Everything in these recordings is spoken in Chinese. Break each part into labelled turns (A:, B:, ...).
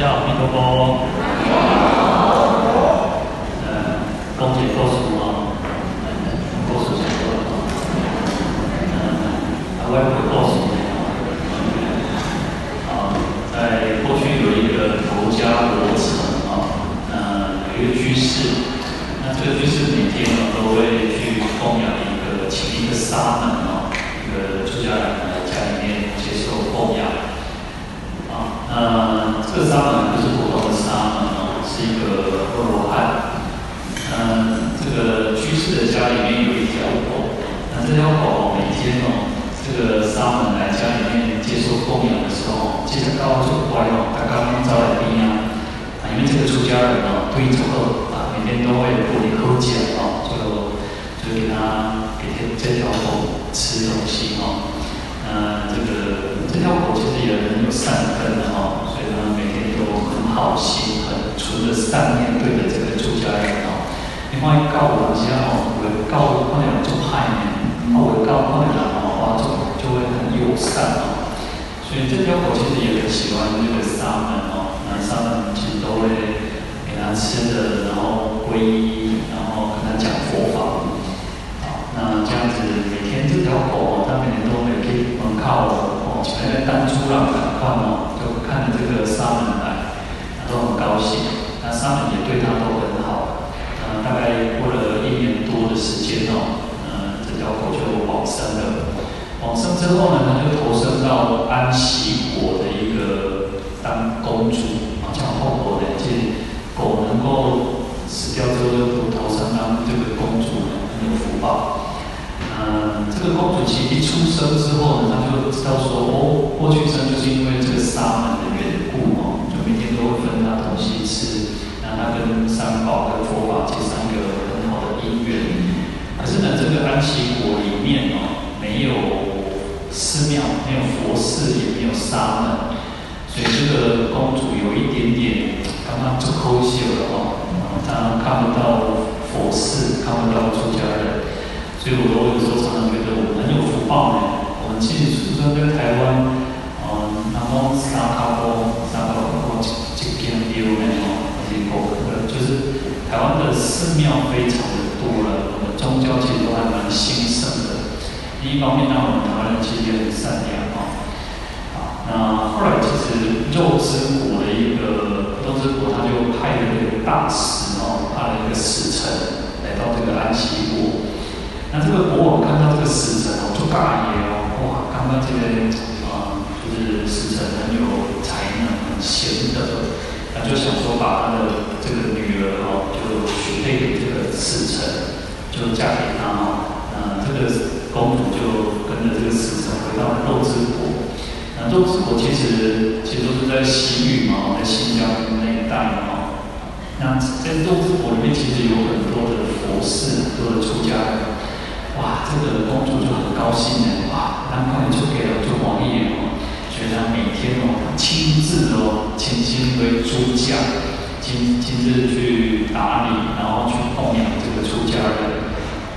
A: 大家好，弥陀佛。呃，恭喜过世啊，过世前多了。嗯，还会不过世啊，在过去有一个头家罗城啊，呃，有一个居士，那这个居士每天呢都会去供养一个请一个沙门啊，一个出家人来家里面接受供养。啊，那这个沙门不是普通的沙门哦，是一个阿罗汉。嗯，这个居士的家里面有一条狗，那这条狗每天哦，这个沙门来家里面接受供养的时候，其实高就乖哦，他刚刚招来宾啊，啊，因为这个出家人哦，对这个啊，每天都会过来叩讲哦，就就给他给这条狗吃东西哦。嗯，这个这条狗其实也很有善根的哈，所以它每天都很好心，很存着善念对着这个出家人哦。另外告人家哦，我告朋友做害呢，我告朋友哦，哇，就就会很友善哦。所以这条狗其实也很喜欢那个沙门哦，那沙门其实都会给它吃的，然后皈依，然后跟它讲佛法。哦，前面单出来看看哦，就看着这个沙门来，都很高兴。那沙门也对他都很好。呃，大概过了一年多的时间哦，呃，这条狗就往生了。往生之后呢，它就投生到安息国的一个当公主。啊，这样后果的，这狗能够死掉之后就投生当这个公主，很有福报。嗯，这个公主其实一出生之后呢，她就知道说，哦，过去生就是因为这个沙门的缘故哦，就每天都会分她东西吃，让她跟三宝跟佛法这三个很好的因缘。可是呢，这个安息国里面哦，没有寺庙，没有佛寺，也没有沙门，所以这个公主有一点点刚刚就抠血了哦，她看不到佛寺，看不到出家人。所以我有时候常常觉得我们很有福报呢。我们其实出生在台湾，嗯，然后三卡坡、三卡坡这这边丢呢哦，这些国呃，就是台湾的寺庙非常的多了，我们宗教其实都还蛮兴盛的。第一方面呢，我们台湾人其实也很善良哦。好，那后来其实肉支国的一个肉支国，他就派了一个大使哦，派了一个使臣来到这个安息国。那这个国王看到这个使臣哦，就大爷哦，哇，刚刚这个啊，就是使臣很有才能，很贤德，他就想说把他的这个女儿哦，就许配给这个使臣，就嫁给他哦。那这个公主就跟着这个使臣回到了肉支国。那肉支国其实其实都是在西域嘛，在新疆那一带嘛。那在肉支国里面，其实有很多的佛寺，很多的出家人。哇，这个公主就很高兴呢，哇，难怪就给了就王爷哦，所以她每天哦亲自哦，亲亲为诸将，亲亲自去打理，然后去供养这个出家人。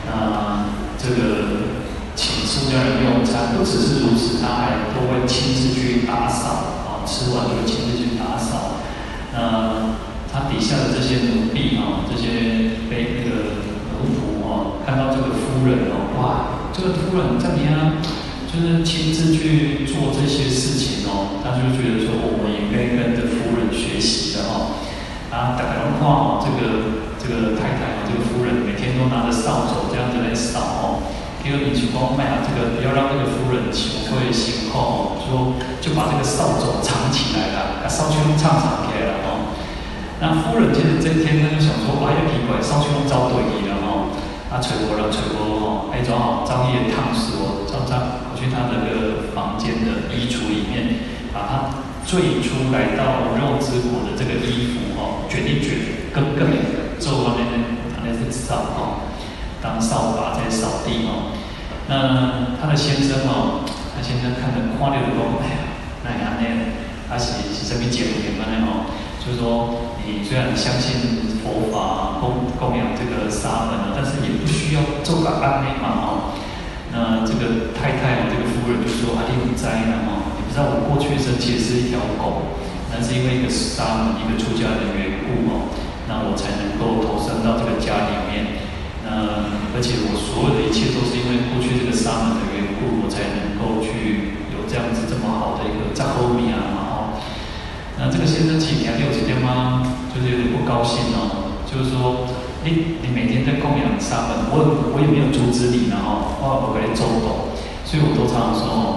A: 那这个请出家人用不只是如此，他还都会亲自去打扫啊，吃完就会亲自去打扫。那他底下的这些奴婢啊，这些被那个奴仆啊。看到这个夫人哦，哇，这个夫人怎么样？就是亲自去做这些事情哦，他就觉得说，我们也应该跟着夫人学习的哦。啊，大家看哦，这个这个太太这个夫人每天都拿着扫帚这样子来扫哦。第二，你去光卖啊，这个不要让那个夫人求会心痛哦，说就把这个扫帚藏起来了，把扫帚唱藏起来了哦。那夫人其实这一天他就想说，哇，要奇怪，扫帚遭对了。他吹过了，吹过哦，哎，正好张掖烫死我，张张跑去他那个房间的衣橱里面，把他最初来到肉之国的这个衣服哦，卷一卷，更更做外面那那是扫哦，当扫把在扫地哦。那他的先生哦，他先生看着看了就说，哎呀，那样那样，他是是这边捡回来的哦。就是说，你虽然相信佛法供供养这个沙门啊，但是也不需要做个安内嘛哦。那这个太太这个夫人就说：“阿弟不在呢哦，你不知道我过去生其实是一条狗，那是因为一个沙门，一个出家的缘故哦，那我才能够投生到这个家里面。那而且我所有的一切都是因为过去这个沙门的缘故，我才能够去有这样子这么好的一个藏后面啊，然后，那这个先生几天六几天吗？就是有点不高兴哦，就是说哎你每天在供养沙门，我我也没有阻止你呢哦，我我给你走走，所以我都常常说哦。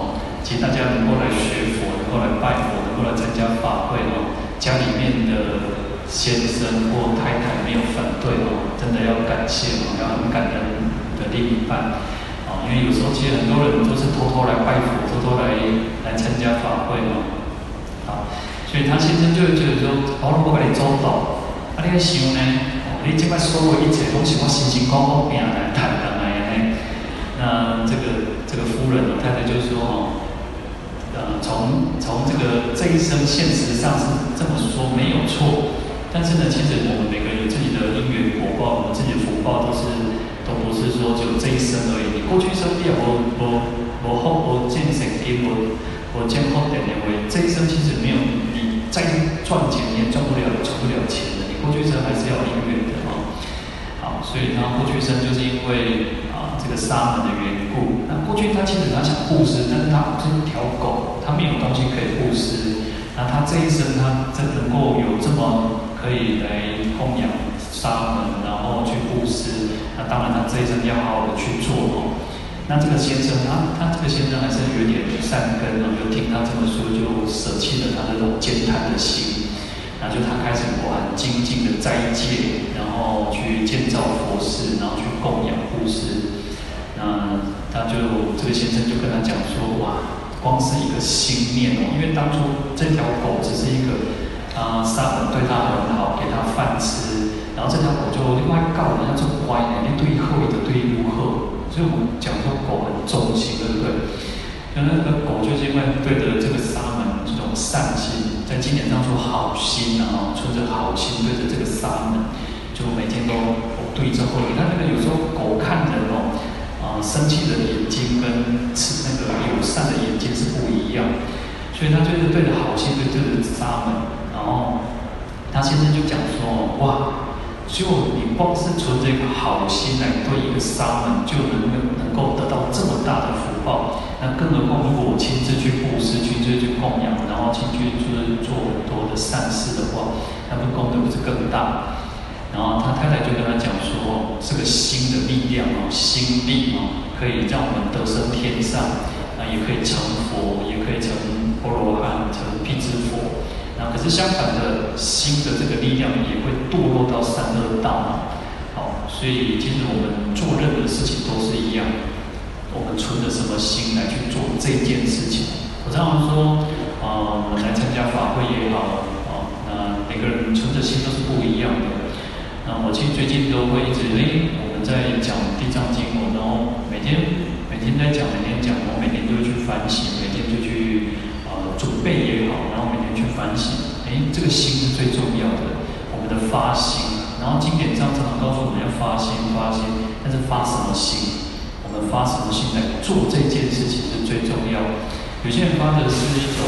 A: 请大家能够来学佛，能够来拜佛，能够来参加法会哦。家里面的先生或太太没有反对哦，真的要感谢哦，要很感恩的另一半哦。因为有时候其实很多人都是偷偷来拜佛，偷偷来来参加法会哦。好，所以他先生就会觉得说，我如果把你做到，啊，你要想呢，哦你这摆所有一切都是我辛辛苦苦拼来谈的来呢。那这个这个夫人太太就说哦。呃，从从这个这一生，现实上是这么说没有错，但是呢，其实我们每个人有自己的因缘果报，我们自己的福报都是都不是说只有这一生而已。你过去生也我我我后我见神经，我我见后点点为这一生其实没有你再赚钱也赚不了赚不了钱的，你过去生还是要因缘的哦。好，所以他过去生就是因为啊。这个沙门的缘故，那过去他其实他想布施，但是他不是一条狗，他没有东西可以布施。那他这一生他真能够有这么可以来供养沙门，然后去布施，那当然他这一生要好好的去做哦。那这个先生，他他这个先生还是有点善根哦，就听他这么说，就舍弃了他那种慳贪的心，那就他开始很精进的斋戒，然后去建造佛寺，然后去供养布施。那他就这个先生就跟他讲说，哇，光是一个心念哦，因为当初这条狗只是一个，啊，沙门对他很好，给他饭吃，然后这条狗就另外告人家做乖的，你对后的对如何？所以我们讲说狗很忠心，对不对？那那个狗就是因为对着这个沙门这种善心，在经典上说好心啊，存着好心对着这个沙门，就每天都对着后，你看那个有时候狗看人哦。啊，生气的眼睛跟是那个友善的眼睛是不一样，所以他就是对着好心，对着沙门，然后他先生就讲说，哇，就你光是存着一个好心来对一个沙门，就能够能够得到这么大的福报，那更何况如果我亲自去布施，亲自去供养，然后亲自去做很多的善事的话，那么功德不是更大？然后他太太就跟他讲说，这个心的力量哦，心力哦，可以让我们得生天上，啊，也可以成佛，也可以成波罗汉，成辟支佛。那可是相反的，心的这个力量也会堕落到三恶道。好，所以其实我们做任何事情都是一样，我们存着什么心来去做这件事情。我常常说，啊，我来参加法会也好，啊，那每个人存着心都是不一样的。那我其实最近都会一直，哎，我们在讲地藏经，我然后每天每天在讲，每天讲，我每天都会去反省，每天就去呃准备也好，然后每天去反省，哎，这个心是最重要的，我们的发心。然后经典上常常告诉我们要发心，发心，但是发什么心？我们发什么心来做这件事情是最重要的。有些人发的是一种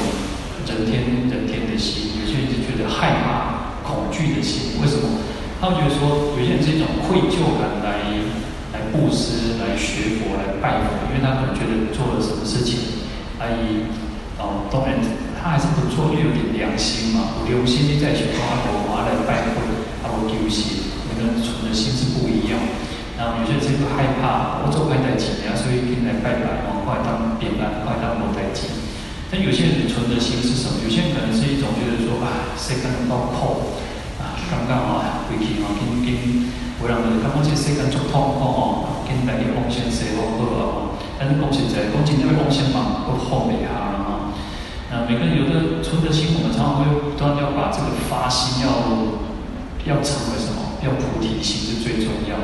A: 人天人天的心，有些人就觉得害怕、恐惧的心，为什么？他们觉得说，有些人是一种愧疚感来来布施、来学佛、来拜佛，因为他可能觉得做了什么事情，阿姨哦，当然他还是不错，因为有点良心嘛，有心力在学佛，阿婆阿来拜佛，阿婆丢心，每个人存的心是不一样。然后有些人是害怕，我做坏代志啊，所以进来拜拜，然后快当平安，快当无代志。但有些人存的心是什么？有些人可能是一种觉得说，啊，谁敢包苦？刚刚啊，回去啊，紧紧，有人就感觉这世间足痛苦哦，紧来去奉献生活好啊。但是讲实在，讲真正要奉献嘛，不好袂下啦哈。那每个人有的存的心，我们常常会不断要把这个发心要要成为什么？要菩提心是最重要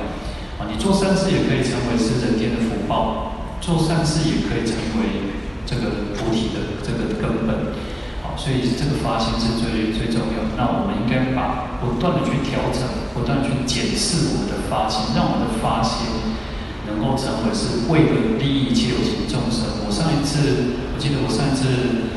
A: 啊。你做善事也可以成为是人天的福报，做善事也可以成为这个菩提的这个根本。所以这个发心是最最重要。那我们应该把不断的去调整，不断去检视我们的发心，让我们的发心能够成为是为了利益一切有情众生。我上一次，我记得我上一次，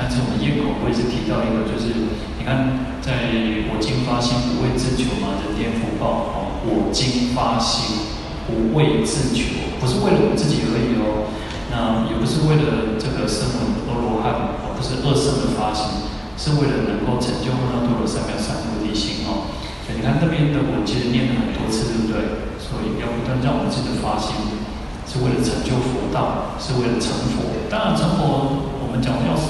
A: 但是我们咽口，我也是提到一个，就是你看，在我今发心，不为自求嘛，人颠福报哦。我今发心，不为自求，不是为了我自己而已哦。那也不是为了这个声闻阿罗汉，哦不是二乘的发心，是为了能够成就阿耨多罗三藐三菩提心哦。所以你看那边的我其实念了很多次，对不对？所以要不断让我们自己的发心。是为了成就佛道，是为了成佛。当然，成佛我们讲的要三大阿僧只劫，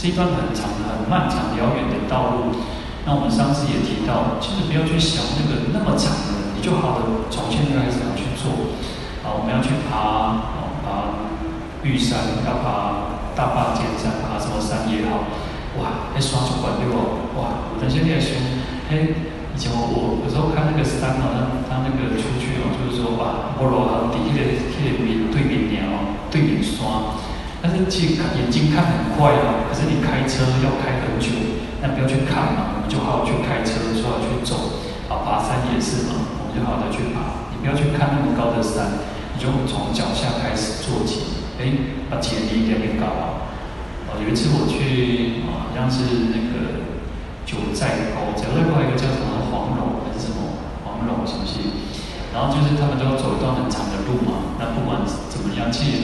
A: 是一段很长、很漫长、遥远的道路。那我们上次也提到，其实不要去想那个那么长的，你就好的从现在开始要去做。啊，我们要去爬，爬玉山，要爬大霸尖山，爬什么山也好。哇，还刷出管对哦！哇，我等下练胸，嘿。以前我我有时候看那个山哦，他他那个出去哦，就是说哇，波罗哈底下的那个面对面鸟哦，对面山，是其实眼睛看很快哦，可是你开车要开很久，那不要去看嘛，我们就好好去开车，说要去走，啊，爬山也是嘛，我们就好好的去爬，你不要去看那么高的山，你就从脚下开始做起，哎，把体力练练高。哦，有一次我去啊，好像是那个。九寨沟，九寨沟一个叫什么黄龙还是什么黄龙，是不是？然后就是他们都要走一段很长的路嘛。那不管怎么样，其实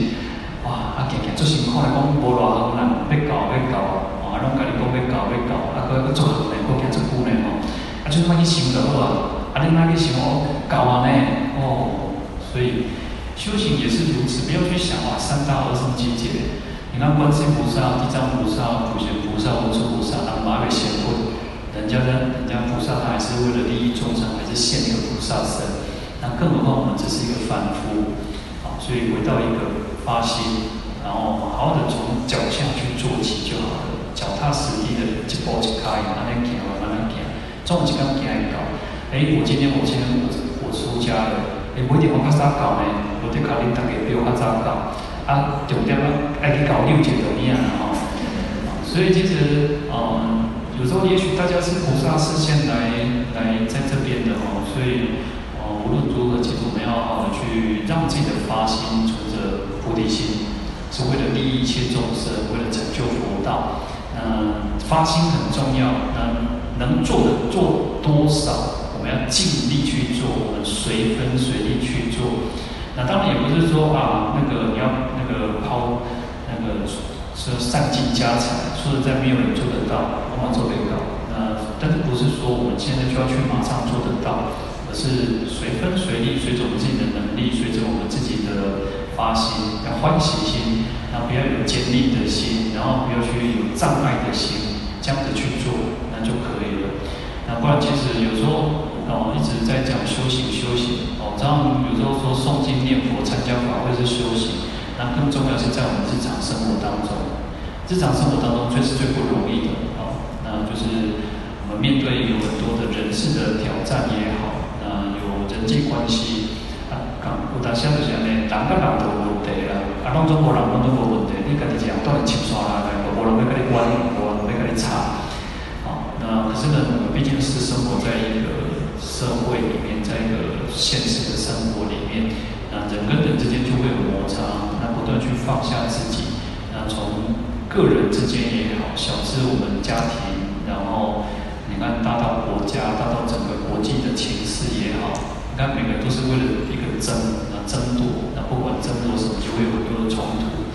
A: 哇，啊，行行做辛苦来讲，无偌好难，要搞要搞啊，拢家己讲要搞要搞，啊，搁搁做好嘞，搁行做久嘞吼，啊，就是莫去想就好啊，啊，你莫去想哦，搞完呢，哦，所以修行也是如此，不要去想哇，三大阿僧只劫，你看观世音菩萨、地藏菩萨、普贤菩萨、文殊菩萨，他们马尾贤惠。人家呢，人家菩萨他还是为了利益众生，还是现一个菩萨身。那更何况我们只是一个凡夫，啊，所以回到一个发心，然后好好的从脚下去做起就好了，脚踏实地的一步一开，慢慢行，慢慢行，总有一天行会到。哎，我今天我今天我我出家了，哎，不一定我较早到呢，我得考虑大家比我较早到，啊，重点啊，爱去搞六节怎么样啊？所以其实，嗯。有时候，也许大家是菩萨示现来来在这边的哦，所以，无论如何，其实我们要好好的去让自己的发心存着菩提心，是为了利益一切众生，为了成就佛道。嗯，发心很重要，嗯，能做的做多少，我们要尽力去做，我们随分随力去做。那当然也不是说啊，那个你要那个抛那个。说散尽家财，说实在没有人做得到，往往做得到。那但是不是说我们现在就要去马上做得到，而是随分随力，随着我们自己的能力，随着我们自己的发心，要欢喜心，然后不要有坚定的心，然后不要去有障碍的心，这样子去做，那就可以了。那不然其实有时候哦一直在讲修行修行哦，这样有时候说诵经念佛、参加法会是修行。那更重要是在我们日常生活当中，日常生活当中最是最不容易的哦。那就是我们面对有很多的人事的挑战也好，啊有人际关系啊，讲有当时就是安尼，人跟人都有问题啦，啊，当中无人拢都无问题，你家己这样当然清爽啦，无人要跟你管，无人要跟你吵。好，那可是呢，毕竟是生活在一个社会里面，在一个现实的生活里面，那人跟人之间就会有摩擦。那不断去放下自己，那从个人之间也好，小至我们家庭，然后你看大到国家，大到整个国际的情势也好，你看每个都是为了一个争，那争夺，那不管争夺什么，就会有很多的冲突。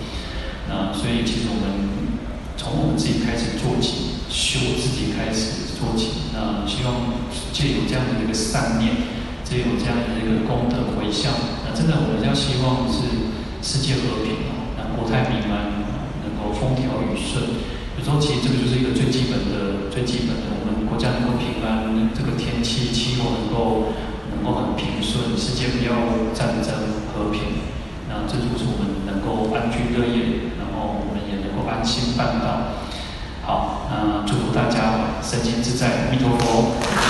A: 那所以其实我们从我们自己开始做起，修自己开始做起，那希望借有这样的一个善念，借有这样的一个功德回向，那真的我们要希望是。世界和平啊，那国泰民安，能够风调雨顺。有时候其实这个就是一个最基本的、最基本的，我们国家能够平安，这个天气气候能够然后很平顺，世界不要战争和平，那这就是我们能够安居乐业，然后我们也能够安心办道。好，那祝福大家身心自在，阿弥陀佛。